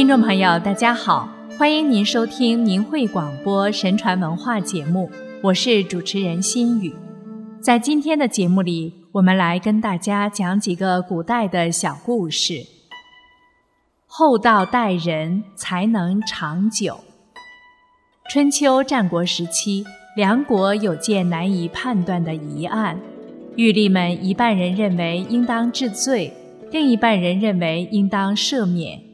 听众朋友，大家好，欢迎您收听明慧广播神传文化节目，我是主持人心雨。在今天的节目里，我们来跟大家讲几个古代的小故事。厚道待人，才能长久。春秋战国时期，梁国有件难以判断的疑案，狱吏们一半人认为应当治罪，另一半人认为应当赦免。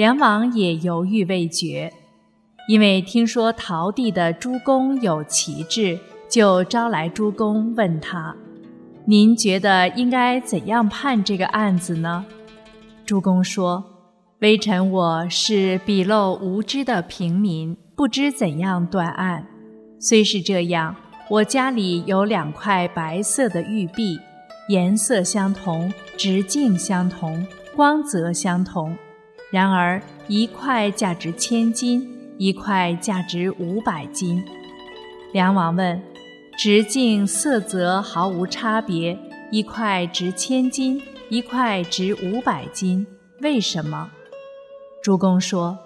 梁王也犹豫未决，因为听说陶地的诸公有奇志。就招来诸公问他：“您觉得应该怎样判这个案子呢？”诸公说：“微臣我是鄙陋无知的平民，不知怎样断案。虽是这样，我家里有两块白色的玉璧，颜色相同，直径相同，光泽相同。然而一块价值千金，一块价值五百金。”梁王问。直径、色泽毫无差别，一块值千金，一块值五百金，为什么？诸公说：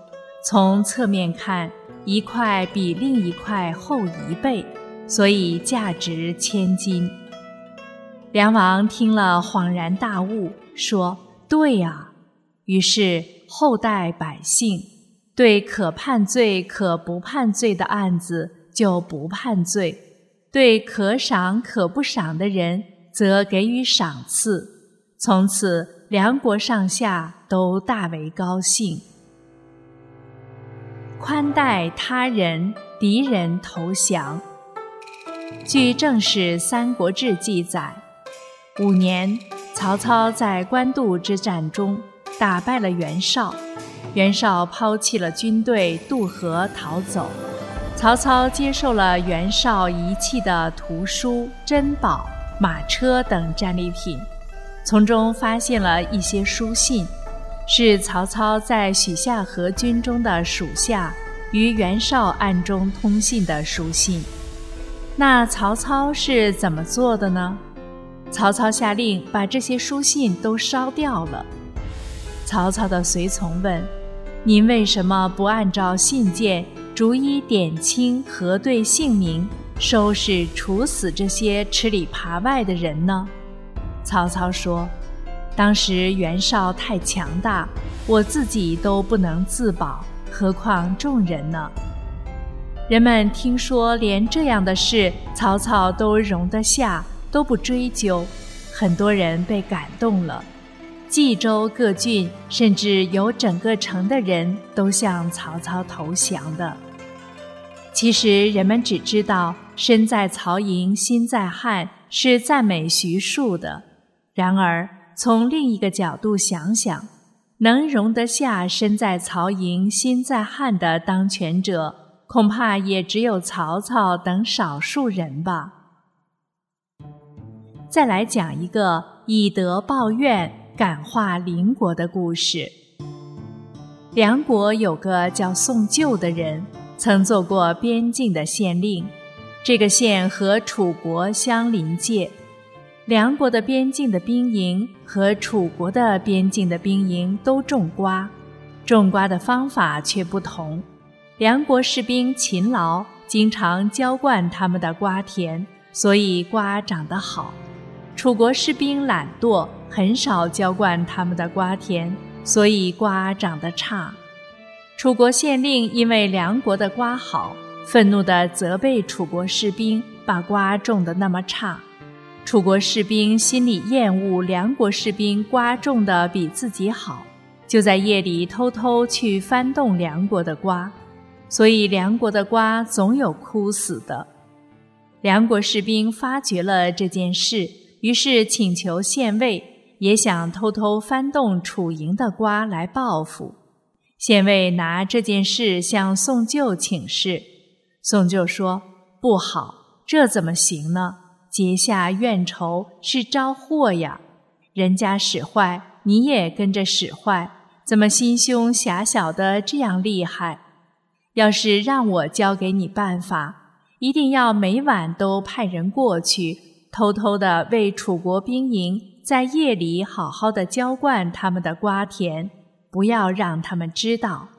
从侧面看，一块比另一块厚一倍，所以价值千金。梁王听了恍然大悟，说：对呀。于是后代百姓对可判罪、可不判罪的案子就不判罪。对可赏可不赏的人，则给予赏赐。从此，梁国上下都大为高兴。宽待他人，敌人投降。据《正史三国志》记载，五年，曹操在官渡之战中打败了袁绍，袁绍抛弃了军队，渡河逃走。曹操接受了袁绍遗弃的图书、珍宝、马车等战利品，从中发现了一些书信，是曹操在许下河军中的属下与袁绍暗中通信的书信。那曹操是怎么做的呢？曹操下令把这些书信都烧掉了。曹操的随从问：“您为什么不按照信件？”逐一点清核对姓名，收拾处死这些吃里扒外的人呢？曹操说：“当时袁绍太强大，我自己都不能自保，何况众人呢？”人们听说连这样的事曹操都容得下，都不追究，很多人被感动了。冀州各郡，甚至有整个城的人都向曹操投降的。其实人们只知道“身在曹营心在汉”是赞美徐庶的，然而从另一个角度想想，能容得下“身在曹营心在汉”的当权者，恐怕也只有曹操等少数人吧。再来讲一个以德报怨、感化邻国的故事。梁国有个叫宋旧的人。曾做过边境的县令，这个县和楚国相邻界。梁国的边境的兵营和楚国的边境的兵营都种瓜，种瓜的方法却不同。梁国士兵勤劳，经常浇灌他们的瓜田，所以瓜长得好；楚国士兵懒惰，很少浇灌他们的瓜田，所以瓜长得差。楚国县令因为梁国的瓜好，愤怒地责备楚国士兵把瓜种得那么差。楚国士兵心里厌恶梁国士兵瓜种得比自己好，就在夜里偷偷去翻动梁国的瓜，所以梁国的瓜总有枯死的。梁国士兵发觉了这件事，于是请求县尉，也想偷偷翻动楚营的瓜来报复。县尉拿这件事向宋旧请示，宋旧说：“不好，这怎么行呢？结下怨仇是招祸呀！人家使坏，你也跟着使坏，怎么心胸狭小的这样厉害？要是让我教给你办法，一定要每晚都派人过去，偷偷的为楚国兵营在夜里好好的浇灌他们的瓜田。”不要让他们知道。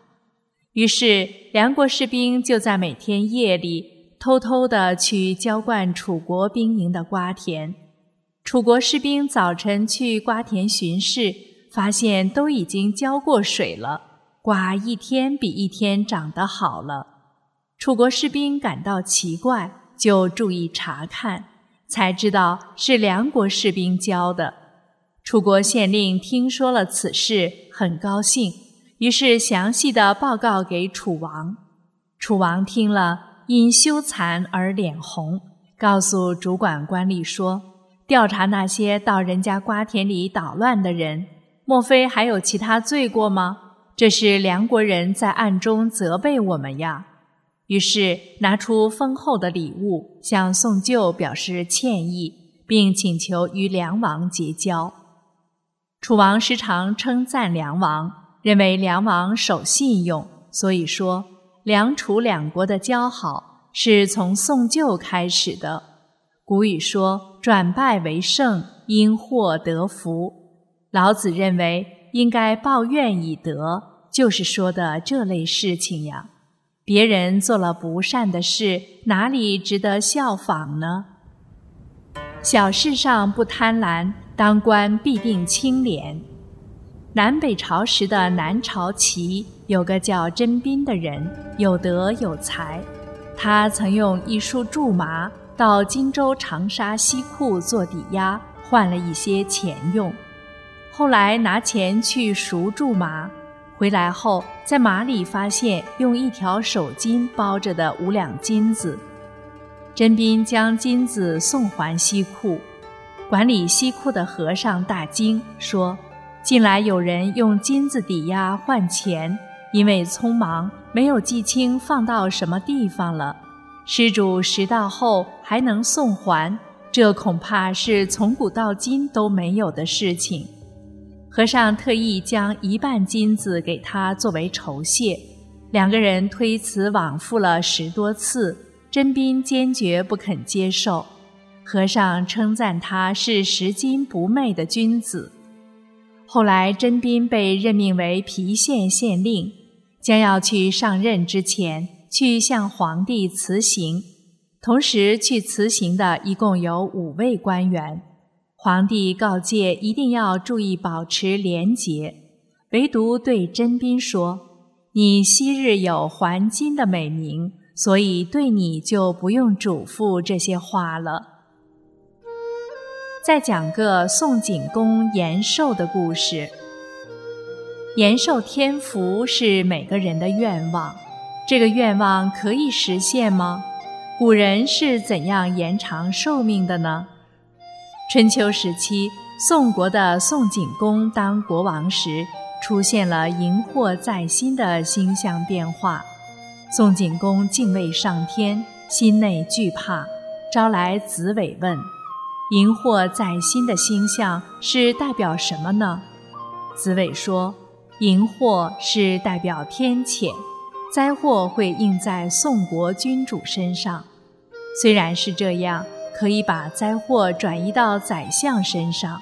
于是，梁国士兵就在每天夜里偷偷的去浇灌楚国兵营的瓜田。楚国士兵早晨去瓜田巡视，发现都已经浇过水了，瓜一天比一天长得好了。楚国士兵感到奇怪，就注意查看，才知道是梁国士兵教的。楚国县令听说了此事，很高兴，于是详细的报告给楚王。楚王听了，因羞惭而脸红，告诉主管官吏说。调查那些到人家瓜田里捣乱的人，莫非还有其他罪过吗？这是梁国人在暗中责备我们呀。于是拿出丰厚的礼物，向宋旧表示歉意，并请求与梁王结交。楚王时常称赞梁王，认为梁王守信用，所以说梁楚两国的交好是从宋旧开始的。古语说：“转败为胜，因祸得福。”老子认为应该报怨以德，就是说的这类事情呀。别人做了不善的事，哪里值得效仿呢？小事上不贪婪，当官必定清廉。南北朝时的南朝齐有个叫甄宾的人，有德有才，他曾用一束苎麻。到荆州长沙西库做抵押，换了一些钱用。后来拿钱去赎苎麻，回来后在马里发现用一条手巾包着的五两金子。甄宾将金子送还西库，管理西库的和尚大惊，说：“近来有人用金子抵押换钱，因为匆忙没有记清放到什么地方了。”施主拾到后还能送还，这恐怕是从古到今都没有的事情。和尚特意将一半金子给他作为酬谢。两个人推辞往复了十多次，真宾坚决不肯接受。和尚称赞他是拾金不昧的君子。后来真宾被任命为郫县县令，将要去上任之前。去向皇帝辞行，同时去辞行的一共有五位官员。皇帝告诫一定要注意保持廉洁，唯独对甄宾说：“你昔日有还金的美名，所以对你就不用嘱咐这些话了。”再讲个宋景公延寿的故事。延寿天福是每个人的愿望。这个愿望可以实现吗？古人是怎样延长寿命的呢？春秋时期，宋国的宋景公当国王时，出现了荧惑在心的星象变化。宋景公敬畏上天，心内惧怕，招来子伟问：“荧惑在心的星象是代表什么呢？”子伟说：“荧惑是代表天谴。”灾祸会应在宋国君主身上，虽然是这样，可以把灾祸转移到宰相身上。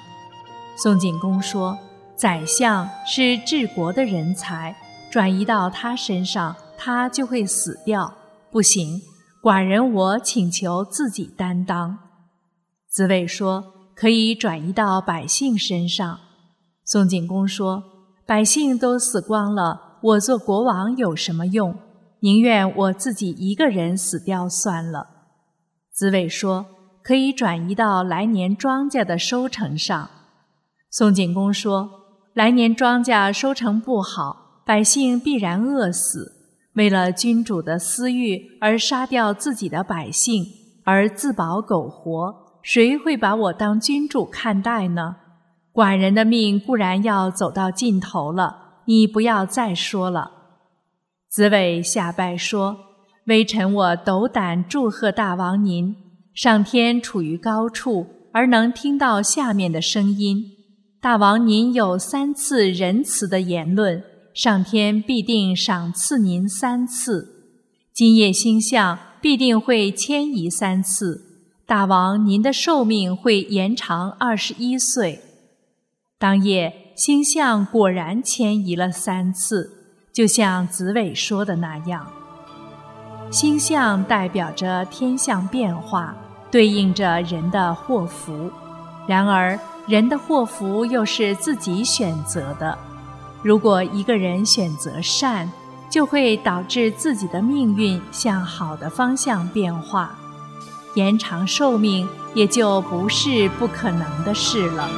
宋景公说：“宰相是治国的人才，转移到他身上，他就会死掉。不行，寡人我请求自己担当。”子伟说：“可以转移到百姓身上。”宋景公说：“百姓都死光了。”我做国王有什么用？宁愿我自己一个人死掉算了。子伟说：“可以转移到来年庄稼的收成上。”宋景公说：“来年庄稼收成不好，百姓必然饿死。为了君主的私欲而杀掉自己的百姓，而自保苟活，谁会把我当君主看待呢？寡人的命固然要走到尽头了。”你不要再说了。子伟下拜说：“微臣我斗胆祝贺大王您，上天处于高处，而能听到下面的声音。大王您有三次仁慈的言论，上天必定赏赐您三次。今夜星象必定会迁移三次，大王您的寿命会延长二十一岁。当夜。”星象果然迁移了三次，就像紫伟说的那样。星象代表着天象变化，对应着人的祸福。然而，人的祸福又是自己选择的。如果一个人选择善，就会导致自己的命运向好的方向变化，延长寿命也就不是不可能的事了。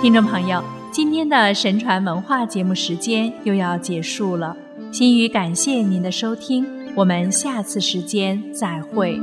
听众朋友，今天的神传文化节目时间又要结束了，心语感谢您的收听，我们下次时间再会。